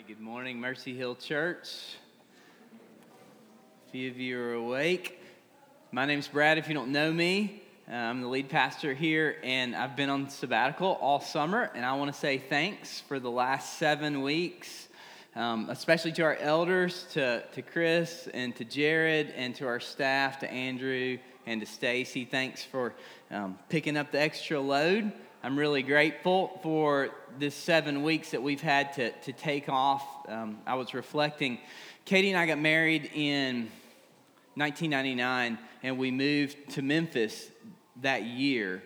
right, good morning, Mercy Hill Church. A few of you are awake. My name's Brad, if you don't know me. Uh, I'm the lead pastor here, and I've been on sabbatical all summer, and I want to say thanks for the last seven weeks, um, especially to our elders, to, to Chris, and to Jared, and to our staff, to Andrew, and to Stacy. Thanks for um, picking up the extra load. I'm really grateful for this seven weeks that we've had to, to take off. Um, I was reflecting. Katie and I got married in 1999, and we moved to Memphis that year.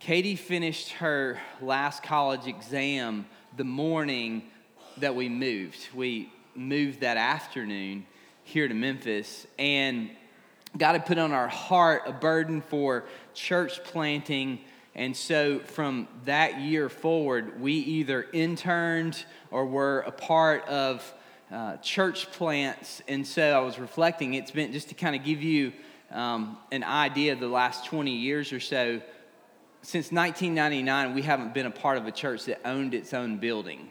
Katie finished her last college exam the morning that we moved. We moved that afternoon here to Memphis, and God had put on our heart a burden for church planting and so from that year forward, we either interned or were a part of uh, church plants. And so I was reflecting, it's been just to kind of give you um, an idea of the last 20 years or so. Since 1999, we haven't been a part of a church that owned its own building.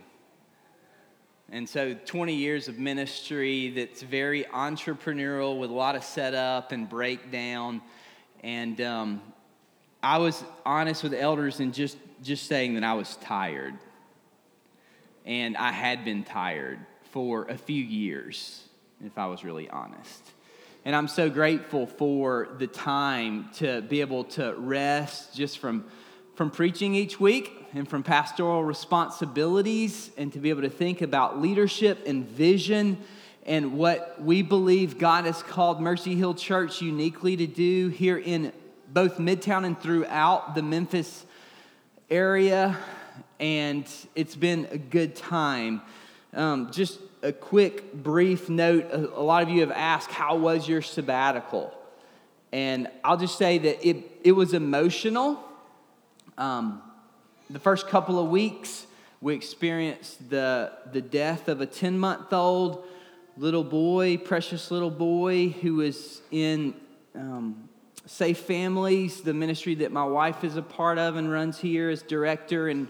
And so 20 years of ministry that's very entrepreneurial with a lot of setup and breakdown. And um, I was honest with elders and just, just saying that I was tired. And I had been tired for a few years, if I was really honest. And I'm so grateful for the time to be able to rest just from, from preaching each week and from pastoral responsibilities and to be able to think about leadership and vision and what we believe God has called Mercy Hill Church uniquely to do here in both Midtown and throughout the Memphis area, and it's been a good time. Um, just a quick, brief note a, lot of you have asked, How was your sabbatical? And I'll just say that it, it was emotional. Um, the first couple of weeks, we experienced the, the death of a 10 month old little boy, precious little boy, who was in um, Safe Families, the ministry that my wife is a part of and runs here as director. And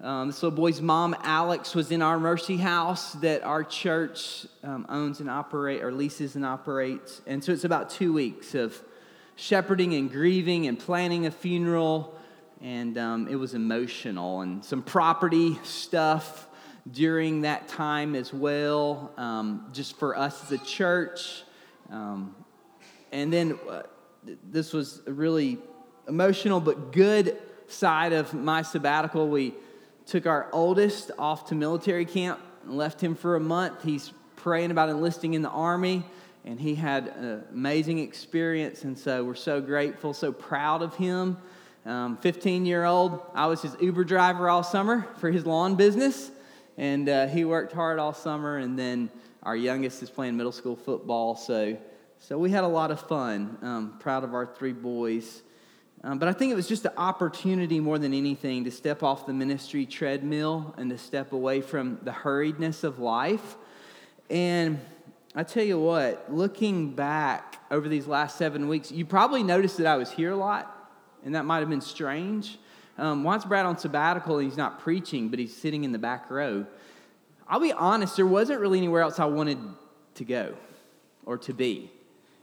um, this little boy's mom, Alex, was in our Mercy House that our church um, owns and operate or leases and operates. And so it's about two weeks of shepherding and grieving and planning a funeral. And um, it was emotional and some property stuff during that time as well, um, just for us as a church. Um, and then uh, this was a really emotional but good side of my sabbatical. We took our oldest off to military camp and left him for a month. He's praying about enlisting in the army, and he had an amazing experience. And so we're so grateful, so proud of him. Um, 15 year old, I was his Uber driver all summer for his lawn business, and uh, he worked hard all summer. And then our youngest is playing middle school football, so so we had a lot of fun. Um, proud of our three boys. Um, but I think it was just an opportunity more than anything to step off the ministry treadmill and to step away from the hurriedness of life. And I tell you what, looking back over these last seven weeks, you probably noticed that I was here a lot, and that might have been strange. Um, once Brad on sabbatical and he's not preaching, but he's sitting in the back row. I'll be honest, there wasn't really anywhere else I wanted to go or to be.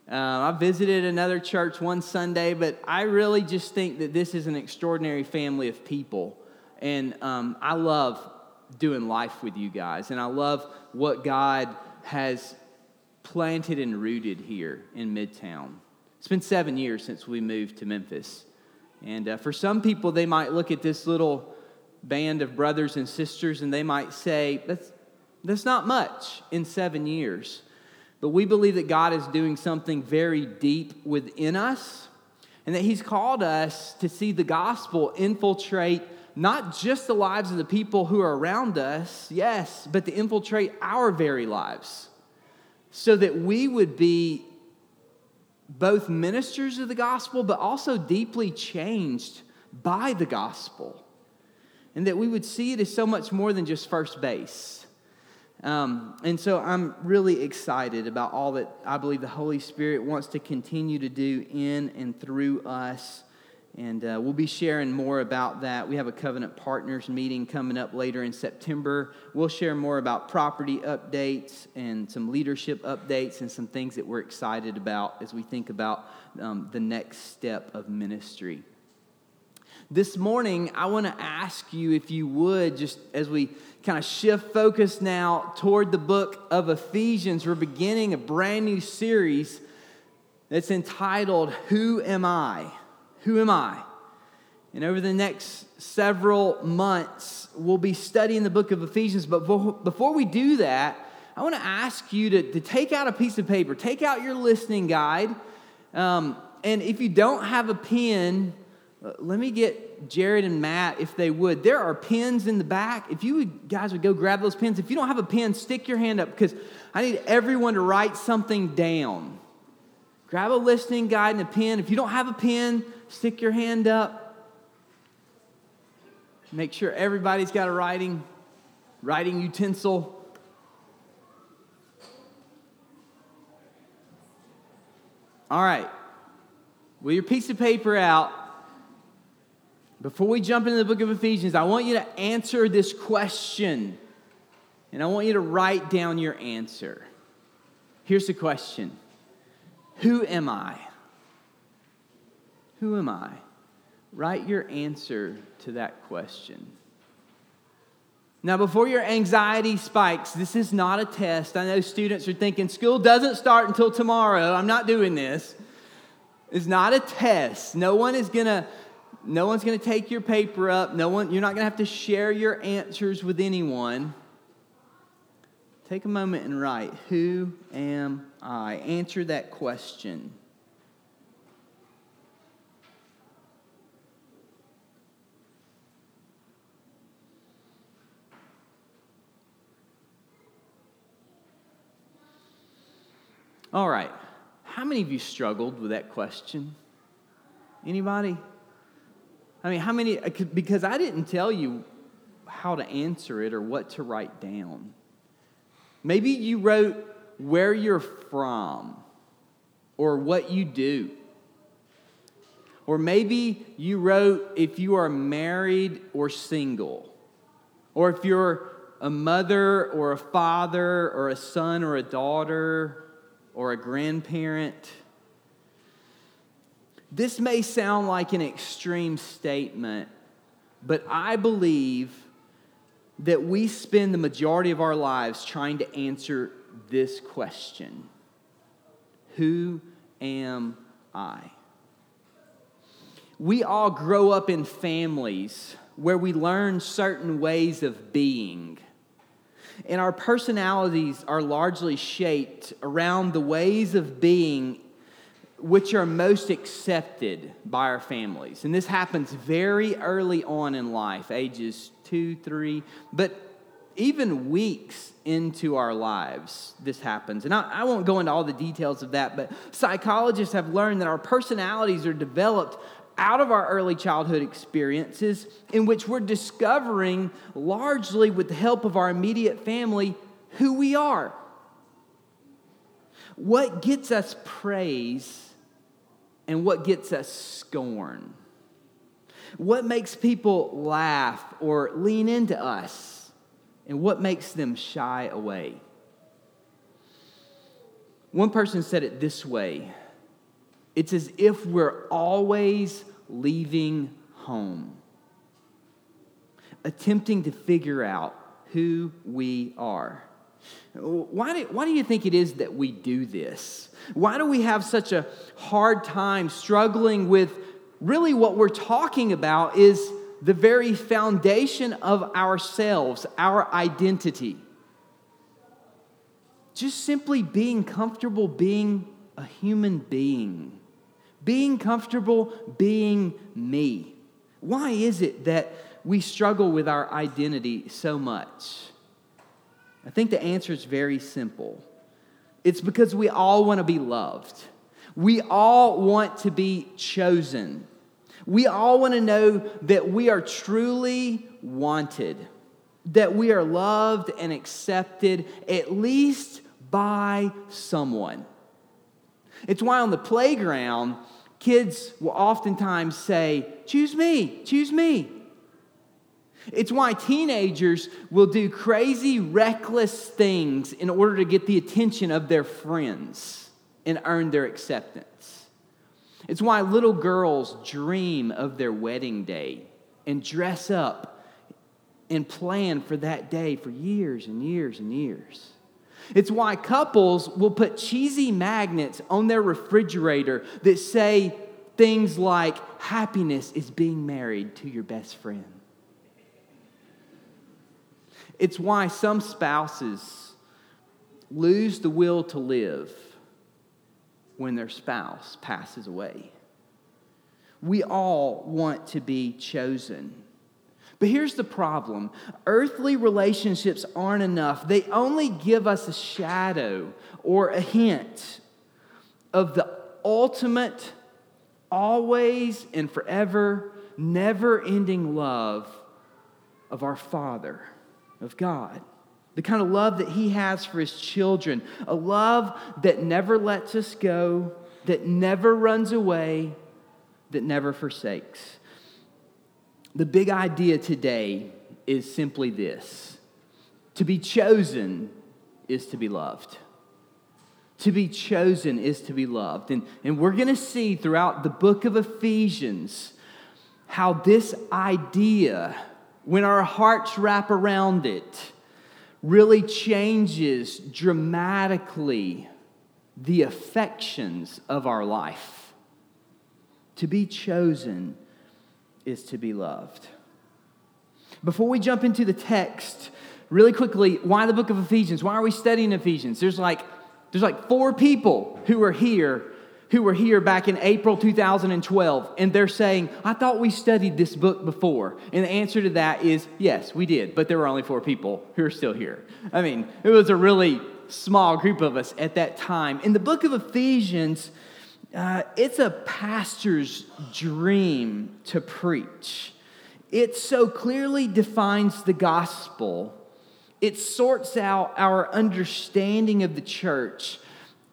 Uh, I visited another church one Sunday, but I really just think that this is an extraordinary family of people. And um, I love doing life with you guys. And I love what God has planted and rooted here in Midtown. It's been seven years since we moved to Memphis. And uh, for some people, they might look at this little band of brothers and sisters and they might say, that's, that's not much in seven years. But we believe that God is doing something very deep within us and that He's called us to see the gospel infiltrate not just the lives of the people who are around us, yes, but to infiltrate our very lives so that we would be both ministers of the gospel, but also deeply changed by the gospel. And that we would see it as so much more than just first base um, and so I'm really excited about all that I believe the Holy Spirit wants to continue to do in and through us. And uh, we'll be sharing more about that. We have a covenant partners meeting coming up later in September. We'll share more about property updates and some leadership updates and some things that we're excited about as we think about um, the next step of ministry. This morning, I want to ask you if you would, just as we kind of shift focus now toward the book of Ephesians, we're beginning a brand new series that's entitled, Who Am I? Who am I? And over the next several months, we'll be studying the book of Ephesians. But before we do that, I want to ask you to, to take out a piece of paper, take out your listening guide. Um, and if you don't have a pen, uh, let me get Jared and Matt, if they would. There are pins in the back. If you would, guys would go grab those pins. If you don't have a pen, stick your hand up because I need everyone to write something down. Grab a listening guide and a pen. If you don't have a pen, stick your hand up. Make sure everybody's got a writing, writing utensil. All right. With your piece of paper out, before we jump into the book of Ephesians, I want you to answer this question. And I want you to write down your answer. Here's the question Who am I? Who am I? Write your answer to that question. Now, before your anxiety spikes, this is not a test. I know students are thinking school doesn't start until tomorrow. I'm not doing this. It's not a test. No one is going to no one's going to take your paper up. No one you're not going to have to share your answers with anyone. Take a moment and write, who am I? Answer that question. All right. How many of you struggled with that question? Anybody? I mean, how many? Uh, because I didn't tell you how to answer it or what to write down. Maybe you wrote where you're from or what you do. Or maybe you wrote if you are married or single. Or if you're a mother or a father or a son or a daughter or a grandparent. This may sound like an extreme statement, but I believe that we spend the majority of our lives trying to answer this question Who am I? We all grow up in families where we learn certain ways of being and our personalities are largely shaped around the ways of being which are most accepted by our families. And this happens very early on in life, ages two, three, but even weeks into our lives, this happens. And I, I, won't go into all the details of that, but psychologists have learned that our personalities are developed out of our early childhood experiences in which we're discovering, largely with the help of our immediate family, who we are. What gets us praise and what gets us scorn? What makes people laugh or lean into us? And what makes them shy away? One person said it this way it's as if we're always leaving home, attempting to figure out who we are. Why do, why do you think it is that we do this? Why do we have such a hard time struggling with really what we're talking about is the very foundation of ourselves, our identity? Just simply being comfortable being a human being being comfortable being me. Why is it that we struggle with our identity so much? I think the answer is very simple. It's because we all want to be loved. We all want to be chosen. We all want to know that we are truly wanted, that we are loved and accepted, at least by someone. It's why on the playground, kids will oftentimes say, Choose me, choose me. It's why teenagers will do crazy, reckless things in order to get the attention of their friends and earn their acceptance. It's why little girls dream of their wedding day and dress up and plan for that day for years and years and years. It's why couples will put cheesy magnets on their refrigerator that say things like, Happiness is being married to your best friend. It's why some spouses lose the will to live when their spouse passes away. We all want to be chosen. But here's the problem earthly relationships aren't enough. They only give us a shadow or a hint of the ultimate, always and forever, never ending love of our Father, of God. The kind of love that He has for His children, a love that never lets us go, that never runs away, that never forsakes. The big idea today is simply this to be chosen is to be loved. To be chosen is to be loved. And, and we're going to see throughout the book of Ephesians how this idea, when our hearts wrap around it, really changes dramatically the affections of our life. To be chosen is to be loved. Before we jump into the text, really quickly, why the book of Ephesians? Why are we studying Ephesians? There's like there's like four people who are here who were here back in April 2012 and they're saying, "I thought we studied this book before." And the answer to that is, "Yes, we did, but there were only four people who are still here." I mean, it was a really small group of us at that time. In the book of Ephesians, uh, it's a pastor's dream to preach. It so clearly defines the gospel, it sorts out our understanding of the church,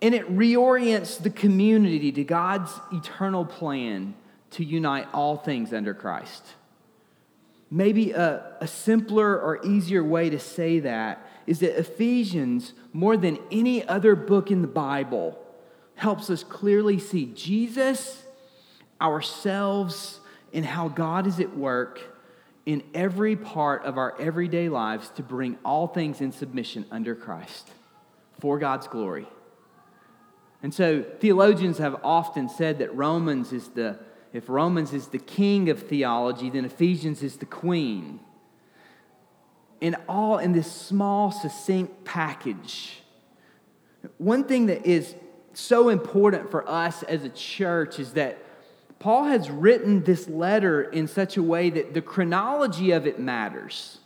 and it reorients the community to God's eternal plan to unite all things under Christ. Maybe a, a simpler or easier way to say that is that Ephesians, more than any other book in the Bible, helps us clearly see Jesus, ourselves, and how God is at work in every part of our everyday lives to bring all things in submission under Christ for God's glory. And so theologians have often said that Romans is the if Romans is the king of theology, then Ephesians is the queen. And all in this small, succinct package. One thing that is so important for us as a church is that Paul has written this letter in such a way that the chronology of it matters.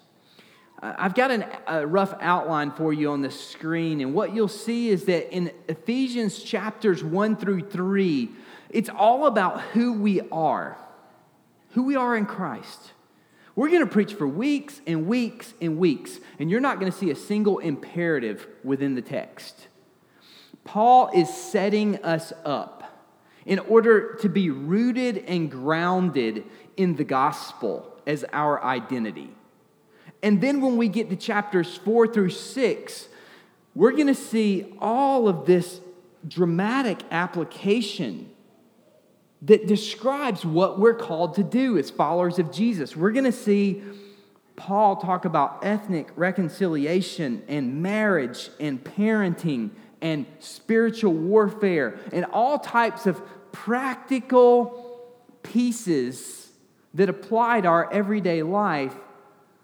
I've got an, a rough outline for you on the screen, and what you'll see is that in Ephesians chapters 1 through 3, it's all about who we are, who we are in Christ. We're going to preach for weeks and weeks and weeks, and you're not going to see a single imperative within the text. Paul is setting us up in order to be rooted and grounded in the gospel as our identity. And then when we get to chapters four through six, we're going to see all of this dramatic application that describes what we're called to do as followers of Jesus. We're going to see Paul talk about ethnic reconciliation and marriage and parenting and spiritual warfare and all types of practical pieces that apply to our everyday life.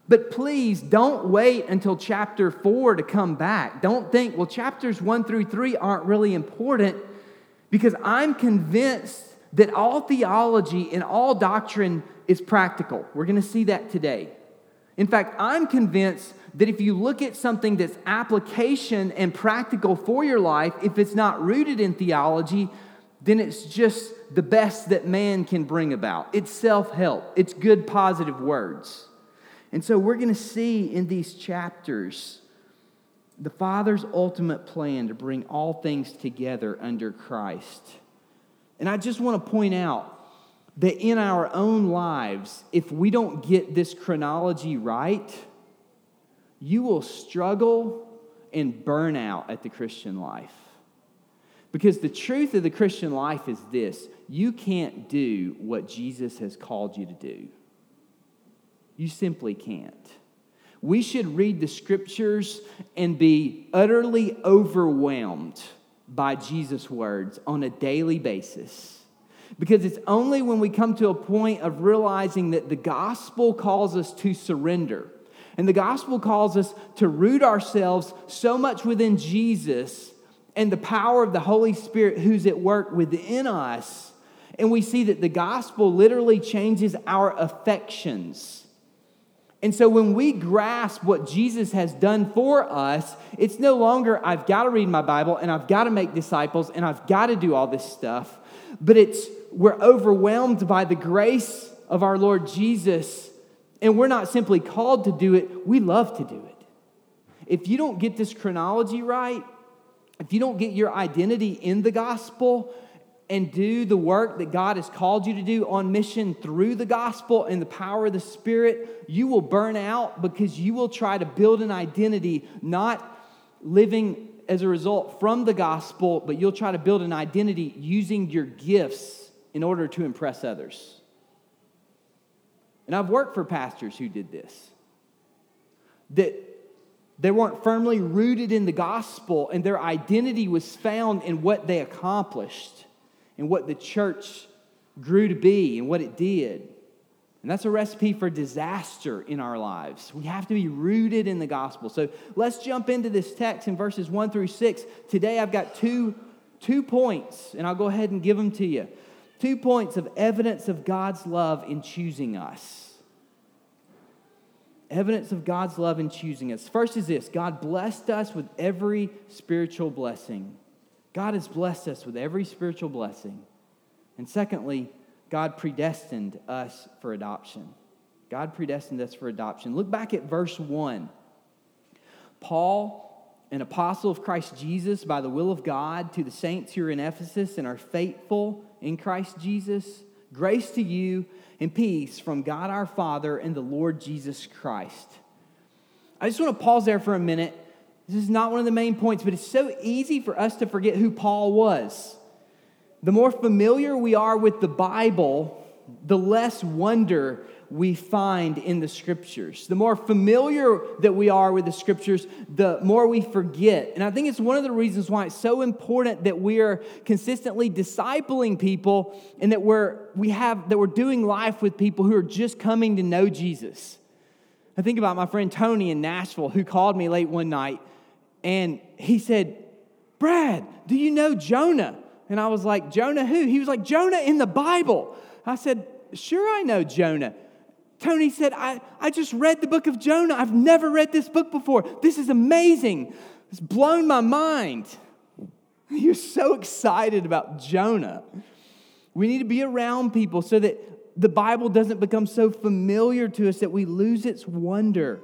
But please don't wait until chapter four to come back. Don't think, well, chapters one through three aren't really important because I'm convinced that all theology and all doctrine is practical. We're going to see that today. In fact, I'm convinced that if you look at something that's application and practical for your life, if it's not rooted in theology, then it's just the best that man can bring about. It's self help, it's good, positive words. And so we're going to see in these chapters the Father's ultimate plan to bring all things together under Christ. And I just want to point out that in our own lives, if we don't get this chronology right, you will struggle and burn out at the Christian life. Because the truth of the Christian life is this you can't do what Jesus has called you to do. You simply can't. We should read the scriptures and be utterly overwhelmed by Jesus' words on a daily basis. Because it's only when we come to a point of realizing that the gospel calls us to surrender. And the gospel calls us to root ourselves so much within Jesus and the power of the Holy Spirit who's at work within us. And we see that the gospel literally changes our affections and so when we grasp what Jesus has done for us, it's no longer, I've got to read my Bible and I've got to make disciples and I've got to do all this stuff, but it's, we're overwhelmed by the grace of our Lord Jesus. And we're not simply called to do it, we love to do it. If you don't get this chronology right, if you don't get your identity in the gospel, and do the work that God has called you to do on mission through the gospel and the power of the Spirit, you will burn out because you will try to build an identity not living as a result from the gospel, but you'll try to build an identity using your gifts in order to impress others. And I've worked for pastors who did this. That they weren't firmly rooted in the gospel, and their identity was found in what they accomplished and what the church grew to be and what it did. And that's a recipe for disaster in our lives. We have to be rooted in the gospel. So let's jump into this text in verses 1 through 6. Today I've got two, two points, and I'll go ahead and give them to you. Two points of evidence of God's love in choosing us. Evidence of God's love in choosing us. First is this God blessed us with every spiritual blessing. God has blessed us with every spiritual blessing. And secondly, God predestined us for adoption. God predestined us for adoption. Look back at verse 1. Paul, an apostle of Christ Jesus by the will of God, to the saints who are in Ephesus and are faithful in Christ Jesus, grace to you and peace from God our Father and the Lord Jesus Christ. I just want to pause there for a minute this is not one of the main points, but it's so easy for us to forget who Paul was. The more familiar we are with the Bible, the less wonder we find in the scriptures. The more familiar that we are with the scriptures, the more we forget. And I think it's one of the reasons why it's so important that we are consistently discipling people and that we're we have that we're doing life with people who are just coming to know Jesus. I think about my friend Tony in Nashville who called me late one night and he said, Brad, do you know Jonah? And I was like, Jonah who? He was like, Jonah in the Bible. I said, Sure, I know Jonah. Tony said, I, I just read the book of Jonah. I've never read this book before. This is amazing. It's blown my mind. You're so excited about Jonah. We need to be around people so that the Bible doesn't become so familiar to us that we lose its wonder.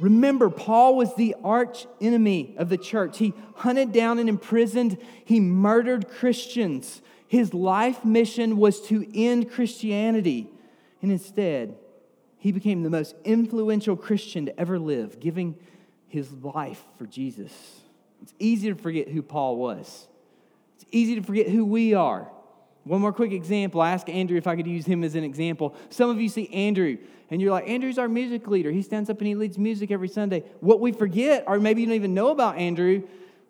Remember, Paul was the arch enemy of the church. He hunted down and imprisoned, he murdered Christians. His life mission was to end Christianity. And instead, he became the most influential Christian to ever live, giving his life for Jesus. It's easy to forget who Paul was, it's easy to forget who we are. One more quick example. I asked Andrew if I could use him as an example. Some of you see Andrew and you're like, Andrew's our music leader. He stands up and he leads music every Sunday. What we forget, or maybe you don't even know about Andrew,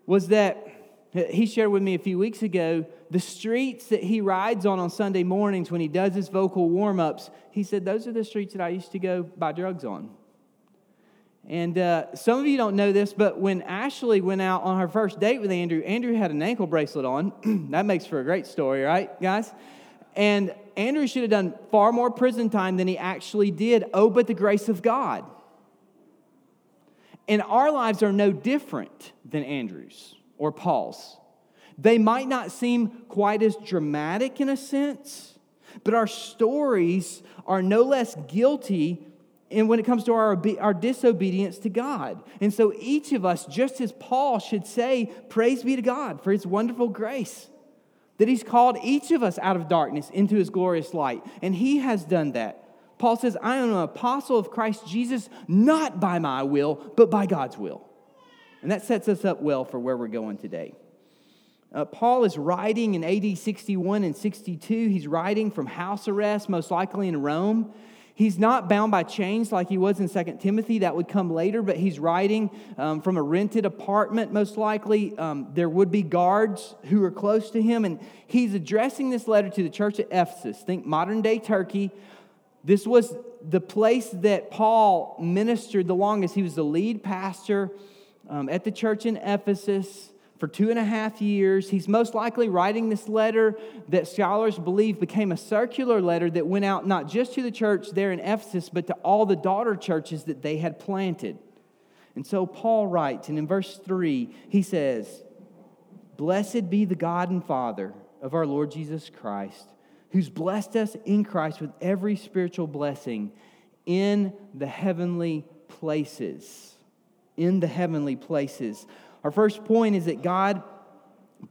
was that he shared with me a few weeks ago the streets that he rides on on Sunday mornings when he does his vocal warm ups. He said, Those are the streets that I used to go buy drugs on. And uh, some of you don't know this, but when Ashley went out on her first date with Andrew, Andrew had an ankle bracelet on. that makes for a great story, right, guys? And Andrew should have done far more prison time than he actually did. Oh, but the grace of God. And our lives are no different than Andrew's or Paul's. They might not seem quite as dramatic in a sense, but our stories are no less guilty and when it comes to our, our disobedience to God. And so each of us, just as Paul should say, Praise be to God for his wonderful grace. that he's called each of us out of darkness into his glorious light. And he has done that. Paul says, I am an apostle of Christ Jesus, not by my will, but by God's will. And that sets us up well for where we're going today. Uh, Paul is writing in AD 61 and 62. He's writing from house arrest, most likely in Rome. He's not bound by chains like he was in 2 Timothy. That would come later, but he's writing um, from a rented apartment, most likely. Um, there would be guards who are close to him, and he's addressing this letter to the church at Ephesus. Think modern day Turkey. This was the place that Paul ministered the longest. He was the lead pastor um, at the church in Ephesus for two and a half years. He's most likely writing this letter that scholars believe became a circular letter that went out not just to the church there in Ephesus, but to all the daughter churches that they had planted. And so Paul writes, and in verse 3, he says, Blessed be the God and Father of our Lord Jesus Christ, who's blessed us in Christ with every spiritual blessing in the heavenly places. In the heavenly places our first point is that God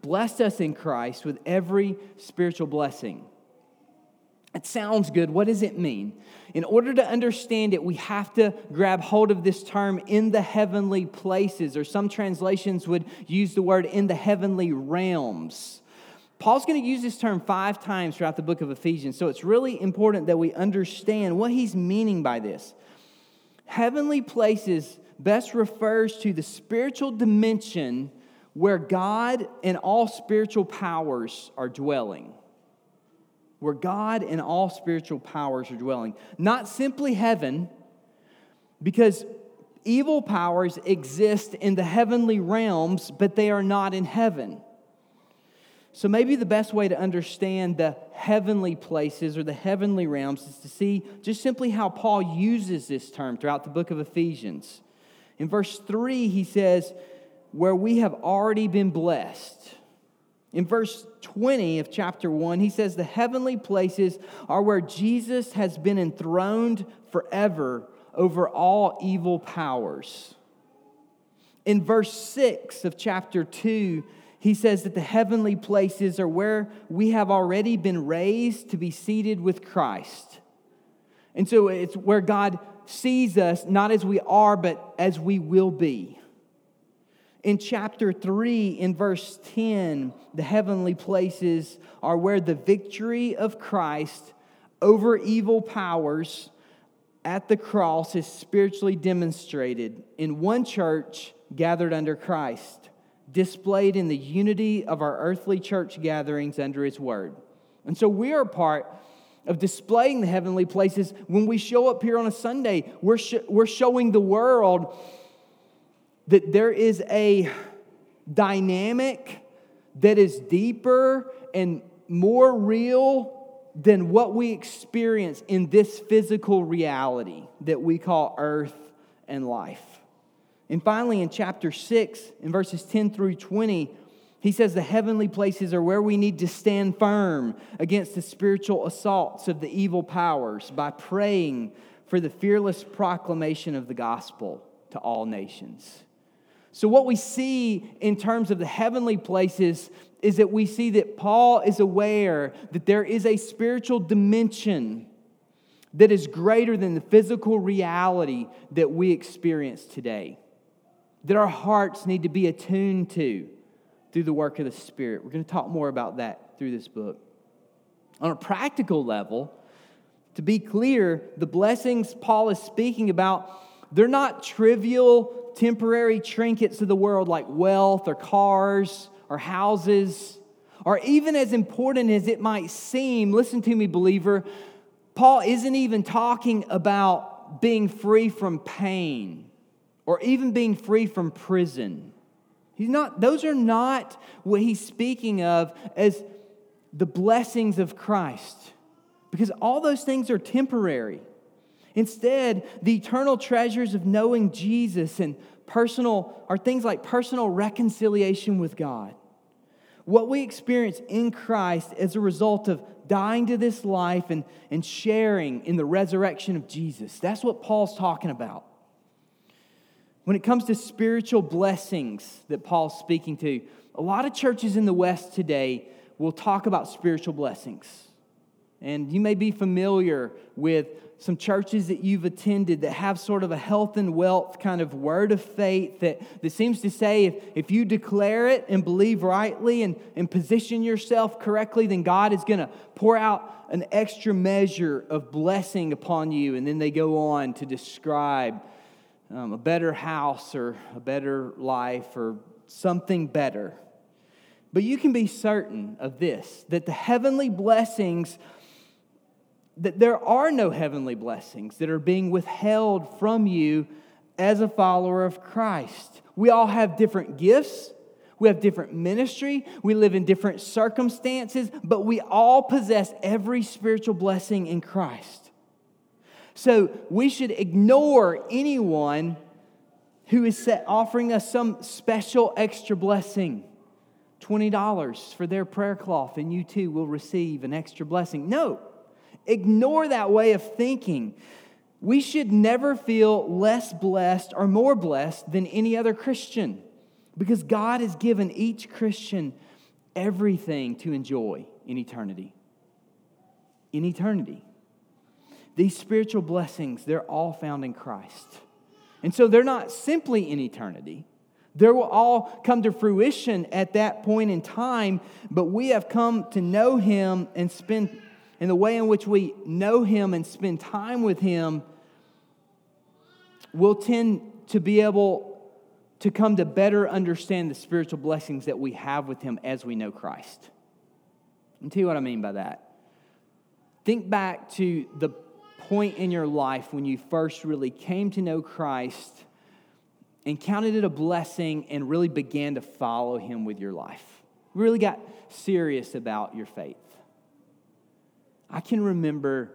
blessed us in Christ with every spiritual blessing. It sounds good. What does it mean? In order to understand it, we have to grab hold of this term in the heavenly places, or some translations would use the word in the heavenly realms. Paul's going to use this term five times throughout the book of Ephesians, so it's really important that we understand what he's meaning by this. Heavenly places best refers to the spiritual dimension where God and all spiritual powers are dwelling. Where God and all spiritual powers are dwelling. Not simply heaven, because evil powers exist in the heavenly realms, but they are not in heaven. So, maybe the best way to understand the heavenly places or the heavenly realms is to see just simply how Paul uses this term throughout the book of Ephesians. In verse 3, he says, Where we have already been blessed. In verse 20 of chapter 1, he says, The heavenly places are where Jesus has been enthroned forever over all evil powers. In verse 6 of chapter 2, he says that the heavenly places are where we have already been raised to be seated with Christ. And so it's where God sees us not as we are, but as we will be. In chapter 3, in verse 10, the heavenly places are where the victory of Christ over evil powers at the cross is spiritually demonstrated in one church gathered under Christ, displayed in the unity of our earthly church gatherings under His Word. And so we are part of displaying the heavenly places. When we show up here on a Sunday, we're, sh- we're showing the world that there is a dynamic that is deeper and more real than what we experience in this physical reality that we call earth and life. And finally, in chapter 6, in verses 10 through 20, he says the heavenly places are where we need to stand firm against the spiritual assaults of the evil powers by praying for the fearless proclamation of the gospel to all nations. So, what we see in terms of the heavenly places is that we see that Paul is aware that there is a spiritual dimension that is greater than the physical reality that we experience today, that our hearts need to be attuned to through the work of the Spirit. We're going to talk more about that through this book. On a practical level, to be clear, the blessings Paul is speaking about, they're not trivial, temporary trinkets of the world like wealth or cars or houses, or even as important as it might seem. Listen to me, believer. Paul isn't even talking about being free from pain or even being free from prison. He's not, those are not what he's speaking of as the blessings of Christ, because all those things are temporary. Instead, the eternal treasures of knowing Jesus and personal are things like personal reconciliation with God. What we experience in Christ as a result of dying to this life and, and sharing in the resurrection of Jesus. That's what Paul's talking about. When it comes to spiritual blessings that Paul's speaking to, a lot of churches in the West today we'll talk about spiritual blessings. And you may be familiar with some churches that you've attended that have sort of a health and wealth kind of word of faith that, that seems to say if, if you declare it and believe rightly and, and position yourself correctly, then God is going to pour out an extra measure of blessing upon you. And then they go on to describe um, a better house or a better life or something better. But you can be certain of this that the heavenly blessings that there are no heavenly blessings that are being withheld from you as a follower of Christ. We all have different gifts. We have different ministry. We live in different circumstances, but we all possess every spiritual blessing in Christ. So we should ignore anyone who is offering us some special extra blessing. $20 for their prayer cloth, and you too will receive an extra blessing. No, Ignore that way of thinking. We should never feel less blessed or more blessed than any other Christian because God has given each Christian everything to enjoy in eternity. In eternity. These spiritual blessings, they're all found in Christ. And so they're not simply in eternity. They will all come to fruition at that point in time, but we have come to know Him and spend and the way in which we know Him and spend time with Him will tend to be able to come to better understand the spiritual blessings that we have with Him as we know Christ. I'll tell you what I mean by that. Think back to the point in your life when you first really came to know Christ and counted it a blessing and really began to follow Him with your life. Really got serious about your faith. I can remember,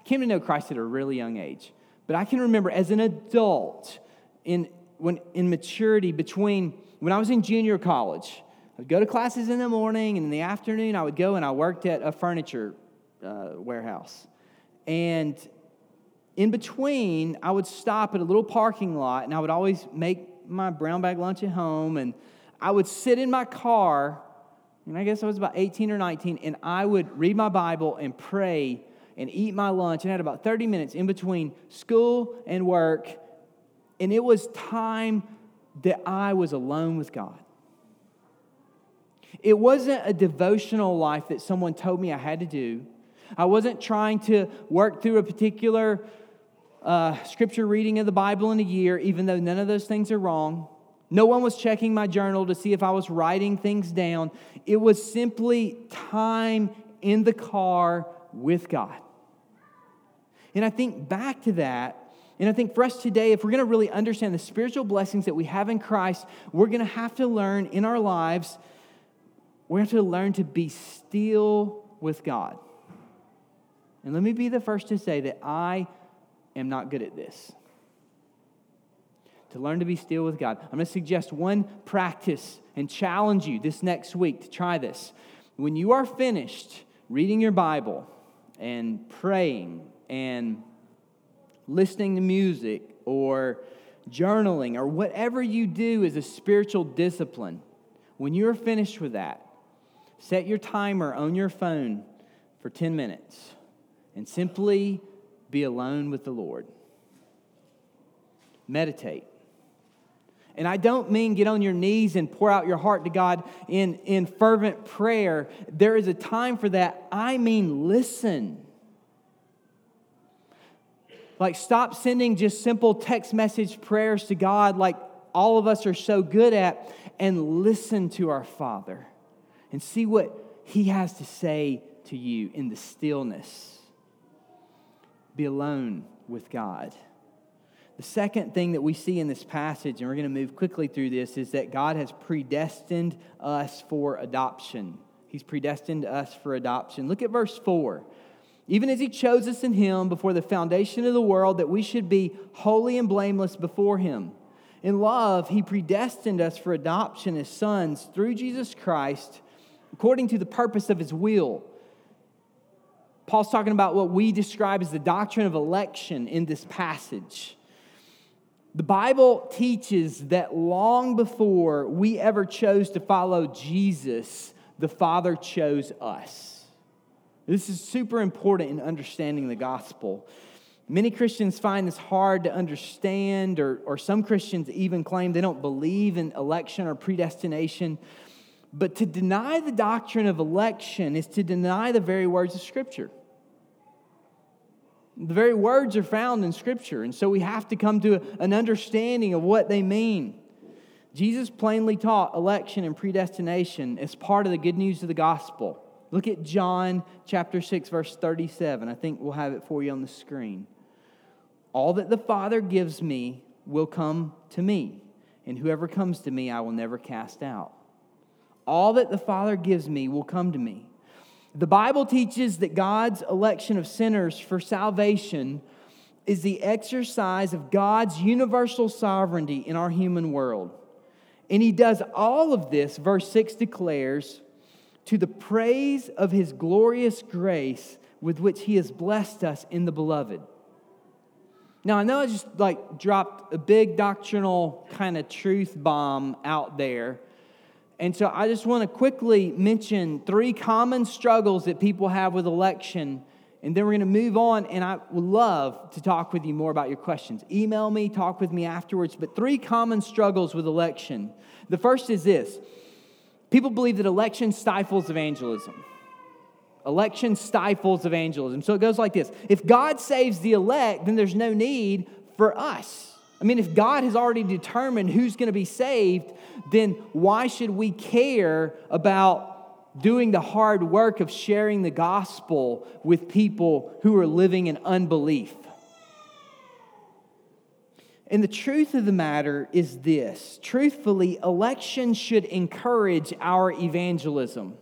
I came to know Christ at a really young age, but I can remember as an adult in, when, in maturity between when I was in junior college. I'd go to classes in the morning, and in the afternoon, I would go and I worked at a furniture uh, warehouse. And in between, I would stop at a little parking lot, and I would always make my brown bag lunch at home, and I would sit in my car and I guess I was about 18 or 19, and I would read my Bible and pray and eat my lunch and had about 30 minutes in between school and work. And it was time that I was alone with God. It wasn't a devotional life that someone told me I had to do. I wasn't trying to work through a particular uh, scripture reading of the Bible in a year, even though none of those things are wrong. No one was checking my journal to see if I was writing things down. It was simply time in the car with God. And I think back to that, and I think for us today, if we're going to really understand the spiritual blessings that we have in Christ, we're going to have to learn in our lives, we're have to learn to be still with God. And let me be the first to say that I am not good at this to learn to be still with God. I'm going to suggest one practice and challenge you this next week to try this. When you are finished reading your Bible and praying and listening to music or journaling or whatever you do as a spiritual discipline, when you're finished with that, set your timer on your phone for 10 minutes and simply be alone with the Lord. Meditate. And I don't mean get on your knees and pour out your heart to God in, in fervent prayer. There is a time for that. I mean, listen. Like, stop sending just simple text message prayers to God, like all of us are so good at, and listen to our Father and see what He has to say to you in the stillness. Be alone with God. The second thing that we see in this passage, and we're going to move quickly through this, is that God has predestined us for adoption. He's predestined us for adoption. Look at verse 4. Even as He chose us in Him before the foundation of the world, that we should be holy and blameless before Him. In love, He predestined us for adoption as sons through Jesus Christ, according to the purpose of His will. Paul's talking about what we describe as the doctrine of election in this passage. The Bible teaches that long before we ever chose to follow Jesus, the Father chose us. This is super important in understanding the gospel. Many Christians find this hard to understand, or, or some Christians even claim they don't believe in election or predestination. But to deny the doctrine of election is to deny the very words of Scripture. The very words are found in Scripture, and so we have to come to an understanding of what they mean. Jesus plainly taught election and predestination as part of the good news of the gospel. Look at John chapter 6, verse 37. I think we'll have it for you on the screen. All that the Father gives me will come to me, and whoever comes to me, I will never cast out. All that the Father gives me will come to me. The Bible teaches that God's election of sinners for salvation is the exercise of God's universal sovereignty in our human world. And he does all of this, verse 6 declares, to the praise of his glorious grace with which he has blessed us in the beloved. Now, I know I just like dropped a big doctrinal kind of truth bomb out there. And so I just want to quickly mention three common struggles that people have with election. And then we're going to move on, and I would love to talk with you more about your questions. Email me, talk with me afterwards. But three common struggles with election. The first is this people believe that election stifles evangelism. Election stifles evangelism. So it goes like this If God saves the elect, then there's no need for us. I mean, if God has already determined who's going to be saved, then why should we care about doing the hard work of sharing the gospel with people who are living in unbelief? And the truth of the matter is this truthfully, election should encourage our evangelism.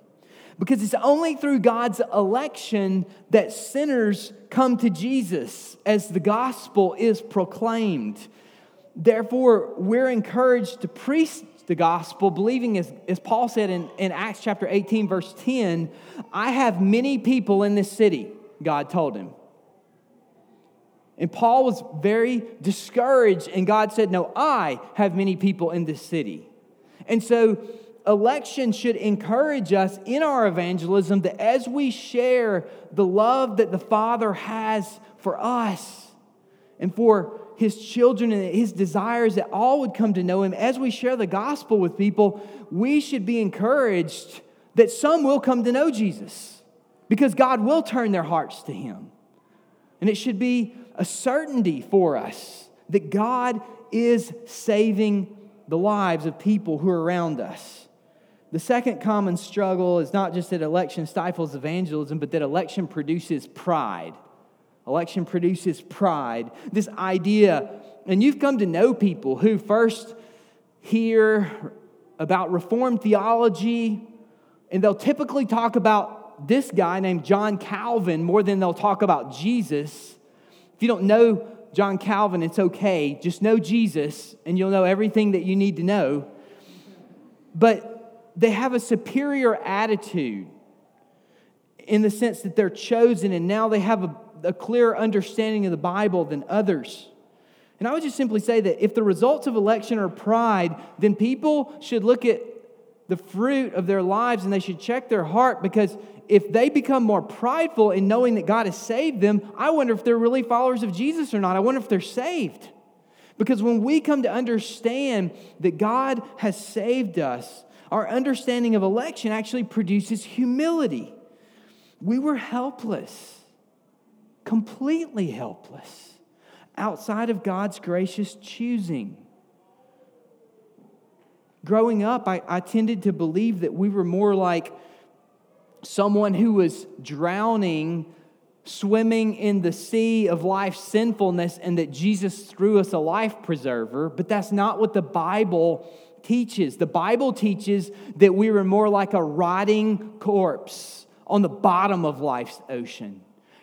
Because it's only through God's election that sinners come to Jesus as the gospel is proclaimed. Therefore, we're encouraged to preach the gospel, believing, as, as Paul said in, in Acts chapter 18, verse 10, I have many people in this city, God told him. And Paul was very discouraged, and God said, No, I have many people in this city. And so election should encourage us in our evangelism that as we share the love that the Father has for us and for his children and his desires that all would come to know him, as we share the gospel with people, we should be encouraged that some will come to know Jesus because God will turn their hearts to him. And it should be a certainty for us that God is saving the lives of people who are around us. The second common struggle is not just that election stifles evangelism, but that election produces pride. Election produces pride. This idea, and you've come to know people who first hear about Reformed theology, and they'll typically talk about this guy named John Calvin more than they'll talk about Jesus. If you don't know John Calvin, it's okay. Just know Jesus, and you'll know everything that you need to know. But they have a superior attitude in the sense that they're chosen and now they have a, a clearer understanding of the Bible than others. And I would just simply say that if the results of election are pride, then people should look at the fruit of their lives and they should check their heart because if they become more prideful in knowing that God has saved them, I wonder if they're really followers of Jesus or not. I wonder if they're saved. Because when we come to understand that God has saved us, our understanding of election actually produces humility. We were helpless, completely helpless, outside of God's gracious choosing. Growing up, I, I tended to believe that we were more like someone who was drowning swimming in the sea of life's sinfulness and that Jesus threw us a life preserver, but that's not what the Bible teaches. The Bible teaches that we were more like a rotting corpse on the bottom of life's ocean,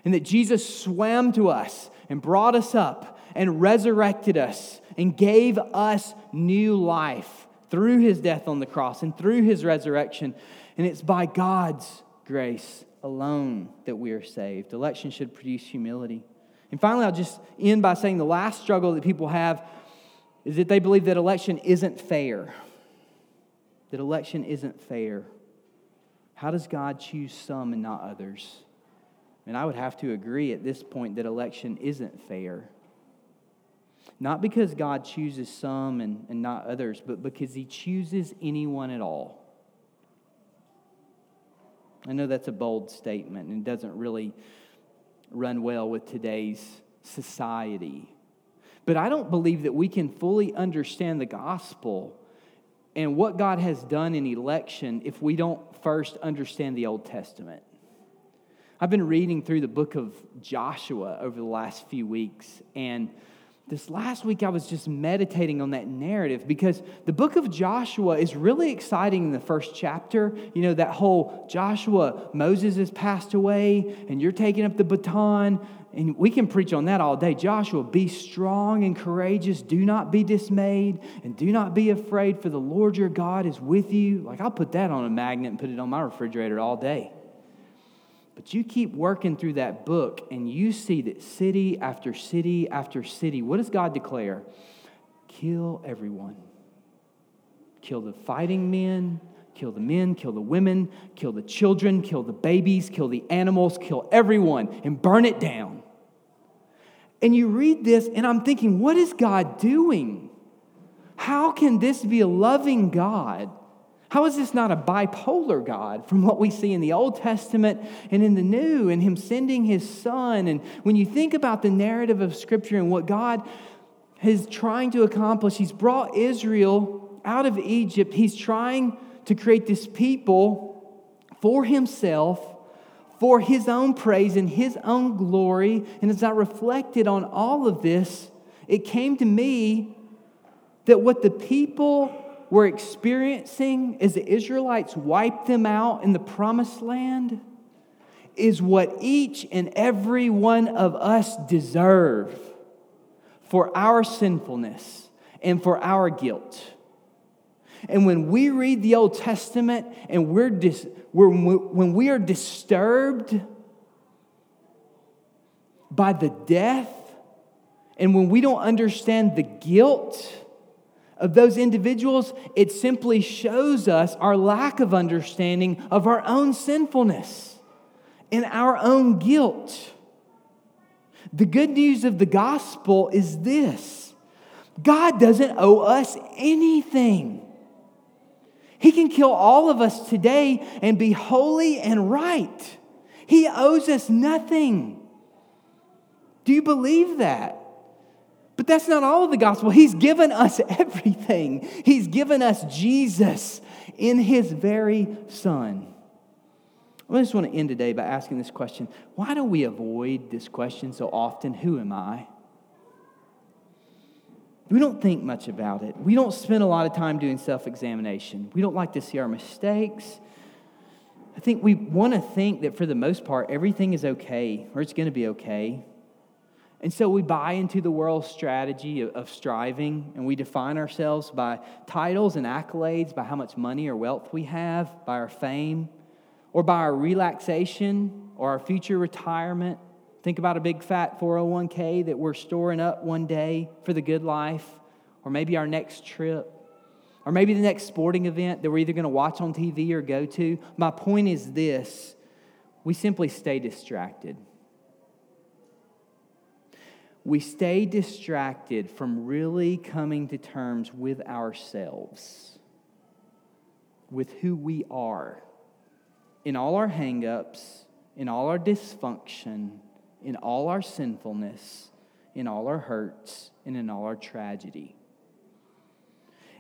and that Jesus swam to us and brought us up and resurrected us and gave us new life through his death on the cross and through his resurrection. And it's by God's grace alone that we are saved. Election should produce humility. And finally, I'll just end by saying the last struggle that people have is that they believe that election isn't fair. That election isn't fair. How does God choose some and not others? And I would have to agree at this point that election isn't fair. Not because God chooses some and, and not others, but because He chooses anyone at all. I know that's a bold statement and doesn't really run well with today's society. But I don't believe that we can fully understand the gospel and what God has done in election if we don't first understand the Old Testament. I've been reading through the book of Joshua over the last few weeks, and this last week I was just meditating on that narrative because the book of Joshua is really exciting in the first chapter. You know, that whole Joshua, Moses has passed away and you're taking up the baton. And we can preach on that all day. Joshua, be strong and courageous. Do not be dismayed and do not be afraid, for the Lord your God is with you. Like, I'll put that on a magnet and put it on my refrigerator all day. But you keep working through that book and you see that city after city after city, what does God declare? Kill everyone. Kill the fighting men, kill the men, kill the women, kill the children, kill the babies, kill the animals, kill everyone, and burn it down. And you read this, and I'm thinking, what is God doing? How can this be a loving God how is this not a bipolar God from what we see in the Old Testament and in the New, and Him sending His Son? And when you think about the narrative of Scripture and what God is trying to accomplish, He's brought Israel out of Egypt. He's trying to create this people for Himself, for His own praise and His own glory. And as I reflected on all of this, it came to me that what the people were experiencing as the Israelites wiped them out in the promised land is what each and every one of us deserve for our sinfulness and for our guilt. And when we read the Old Testament and we're, dis- we're when we are disturbed by the death, and when we don't understand the guilt, of those individuals, it simply shows us our lack of understanding of our own sinfulness and our own guilt. The good news of the gospel is this God doesn't owe us anything. He can kill all of us today and be holy and right. He owes us nothing. Do you believe that? But that's not all of the gospel. He's given us everything. He's given us Jesus in his very Son. I just want to end today by asking this question Why do we avoid this question so often? Who am I? We don't think much about it. We don't spend a lot of time doing self examination. We don't like to see our mistakes. I think we want to think that for the most part, everything is okay or it's going to be okay. And so we buy into the world's strategy of, striving, and we define ourselves by titles and accolades, by how much money or wealth we have, by our fame, or by our relaxation or our future retirement. Think about a big fat 401k that we're storing up one day for the good life, or maybe our next trip, or maybe the next sporting event that we're either going to watch on TV or go to. My point is this we simply stay distracted we stay distracted from really coming to terms with ourselves, with who we are, in all our hangups, in all our dysfunction, in all our sinfulness, in all our hurts, and in all our tragedy.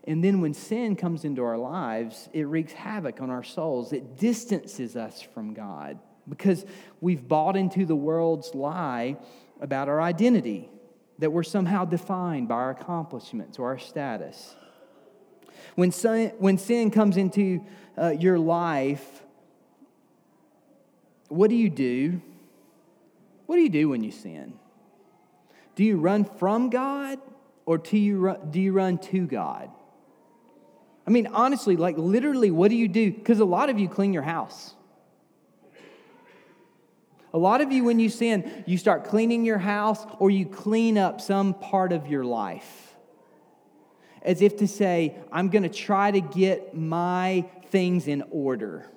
And then when sin comes into our lives, it wreaks havoc on our souls. It distances us from God because we've bought into the world's lie about our identity, that we're somehow defined by our accomplishments or our status. When sin, when sin comes into uh, your life, what do you do? What do you do when you sin? Do you run from God or do you run, do you run to God? I mean, honestly, like literally, what do you do? Because a lot of you clean your house. A lot of you, when you sin, you start cleaning your house or you clean up some part of your life. As if to say, I'm going to try to get my things in order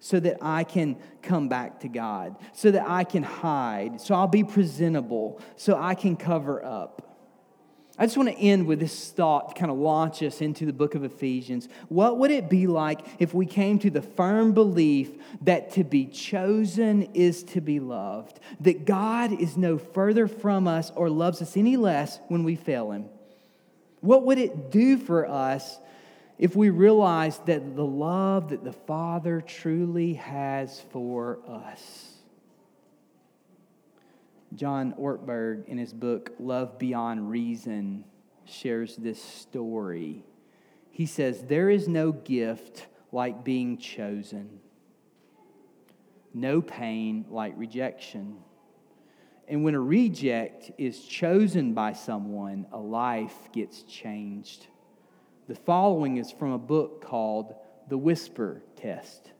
so that I can come back to God, so that I can hide, so I'll be presentable, so I can cover up. I just want to end with this thought to kind of launch us into the book of Ephesians. What would it be like if we came to the firm belief that to be chosen is to be loved? That God is no further from us or loves us any less when we fail Him? What would it do for us if we realized that the love that the Father truly has for us. John Ortberg, in his book Love Beyond Reason, shares this story. He says, There is no gift like being chosen, no pain like rejection. And when a reject is chosen by someone, a life gets changed. The following is from a book called The Whisper Test.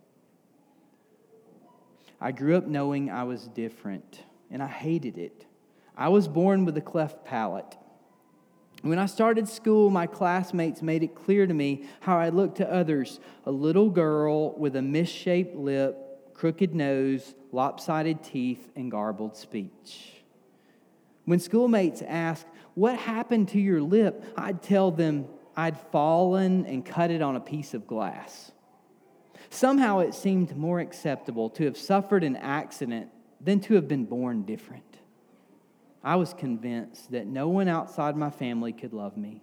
I grew up knowing I was different, and I hated it. I was born with a cleft palate. When I started school, my classmates made it clear to me how I looked to others a little girl with a misshaped lip, crooked nose, lopsided teeth, and garbled speech. When schoolmates asked, What happened to your lip? I'd tell them, I'd fallen and cut it on a piece of glass. Somehow it seemed more acceptable to have suffered an accident than to have been born different. I was convinced that no one outside my family could love me.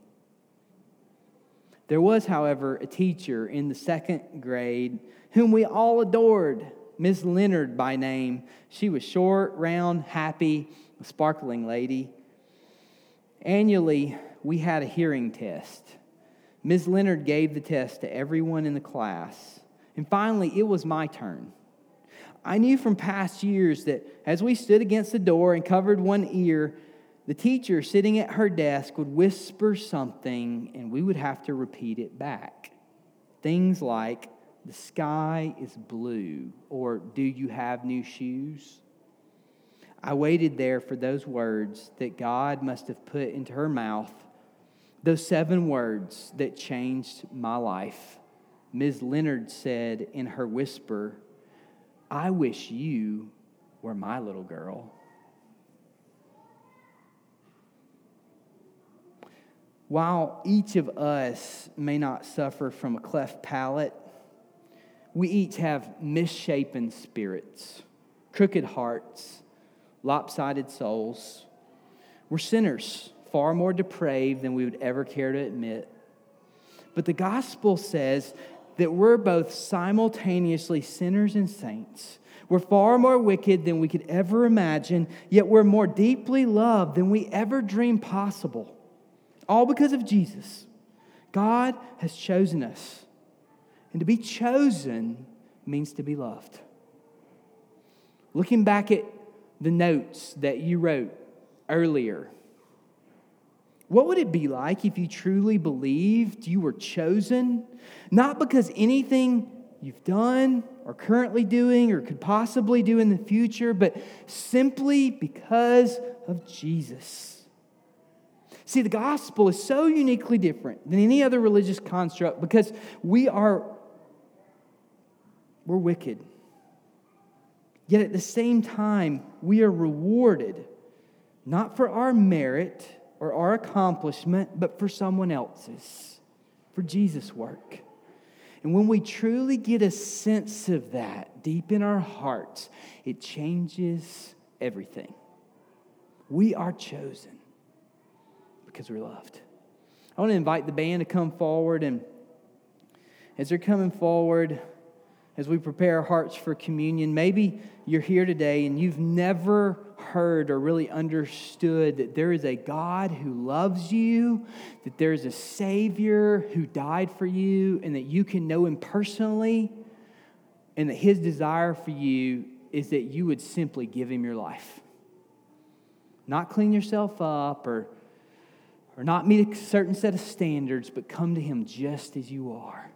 There was, however, a teacher in the second grade whom we all adored, Miss Leonard by name. She was short, round, happy, a sparkling lady. Annually, we had a hearing test. Ms. Leonard gave the test to everyone in the class. And finally, it was my turn. I knew from past years that as we stood against the door and covered one ear, the teacher sitting at her desk would whisper something and we would have to repeat it back. Things like, the sky is blue, or do you have new shoes? I waited there for those words that God must have put into her mouth those seven words that changed my life. Ms. Leonard said in her whisper, I wish you were my little girl. While each of us may not suffer from a cleft palate, we each have misshapen spirits, crooked hearts, lopsided souls. We're sinners far more depraved than we would ever care to admit. But the gospel says that we're both simultaneously sinners and saints. We're far more wicked than we could ever imagine, yet we're more deeply loved than we ever dreamed possible. All because of Jesus. God has chosen us. And to be chosen means to be loved. Looking back at the notes that you wrote earlier, what would it be like if you truly believed you were chosen? Not because anything you've done or currently doing or could possibly do in the future, but simply because of Jesus. See, the gospel is so uniquely different than any other religious construct because we are we're wicked. Yet at the same time, we are rewarded not for our merit, or our accomplishment, but for someone else's, for Jesus' work. And when we truly get a sense of that deep in our hearts, it changes everything. We are chosen because we're loved. I want to invite the band to come forward, and as they're coming forward, as we prepare our hearts for communion, maybe you're here today and you've never heard or really understood that there is a God who loves you, that there is a Savior who died for you, and that you can know Him personally, and that His desire for you is that you would simply give Him your life. Not clean yourself up or, or not meet a certain set of standards, but come to Him just as you are.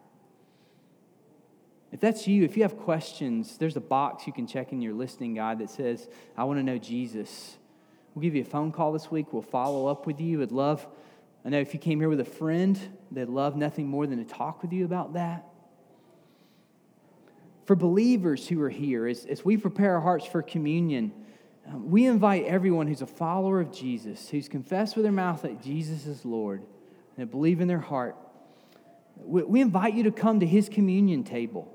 If that's you, if you have questions, there's a box you can check in your listening guide that says, I want to know Jesus. We'll give you a phone call this week. We'll follow up with you. I'd love, I know if you came here with a friend, they'd love nothing more than to talk with you about that. for believers who are here, as, as we prepare our hearts for communion, um, we invite everyone who's a follower of Jesus, who's confessed with their mouth that Jesus is Lord, and believe in their heart, we invite you to come to his communion table.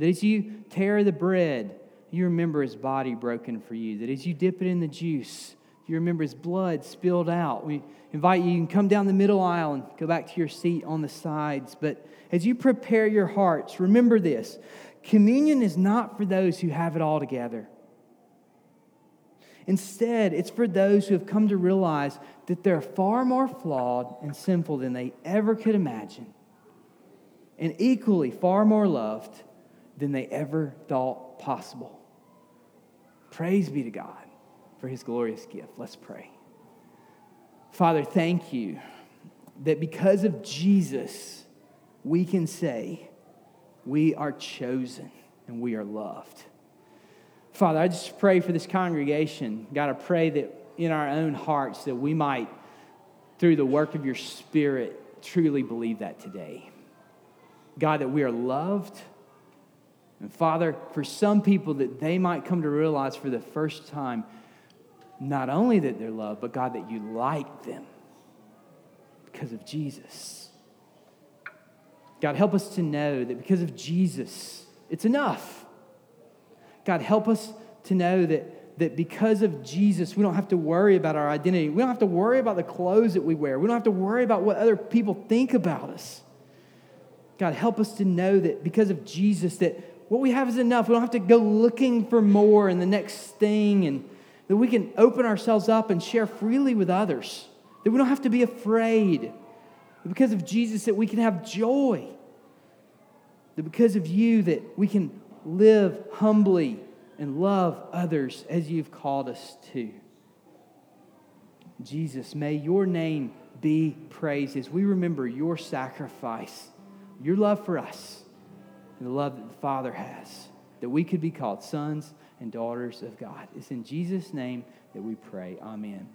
That as you tear the bread, you remember his body broken for you. That as you dip it in the juice, you remember his blood spilled out. We invite you, you can come down the middle aisle and go back to your seat on the sides. But as you prepare your hearts, remember this communion is not for those who have it all together. Instead, it's for those who have come to realize that they're far more flawed and sinful than they ever could imagine, and equally far more loved than they ever thought possible. Praise be to God for his glorious gift. Let's pray. Father, thank you that because of Jesus, we can say we are chosen and we are loved. Father, I just pray for this congregation. God, I pray that in our own hearts that we might, through the work of your Spirit, truly believe that today. God, that we are loved and Father, for some people that they might come to realize for the first time, not only that they're loved, but God, that you like them because of Jesus. God, help us to know that because of Jesus, it's enough. God, help us to know that, that because of Jesus, we don't have to worry about our identity. We don't have to worry about the clothes that we wear. We don't have to worry about what other people think about us. God, help us to know that because of Jesus, that what we have is enough. We don't have to go looking for more and the next thing, and that we can open ourselves up and share freely with others. That we don't have to be afraid. That because of Jesus, that we can have joy. That because of you, that we can live humbly and love others as you've called us to. Jesus, may your name be praised as we remember your sacrifice, your love for us and the love that the Father has, that we could be called sons and daughters of God. It's in Jesus' name that we pray. Amen.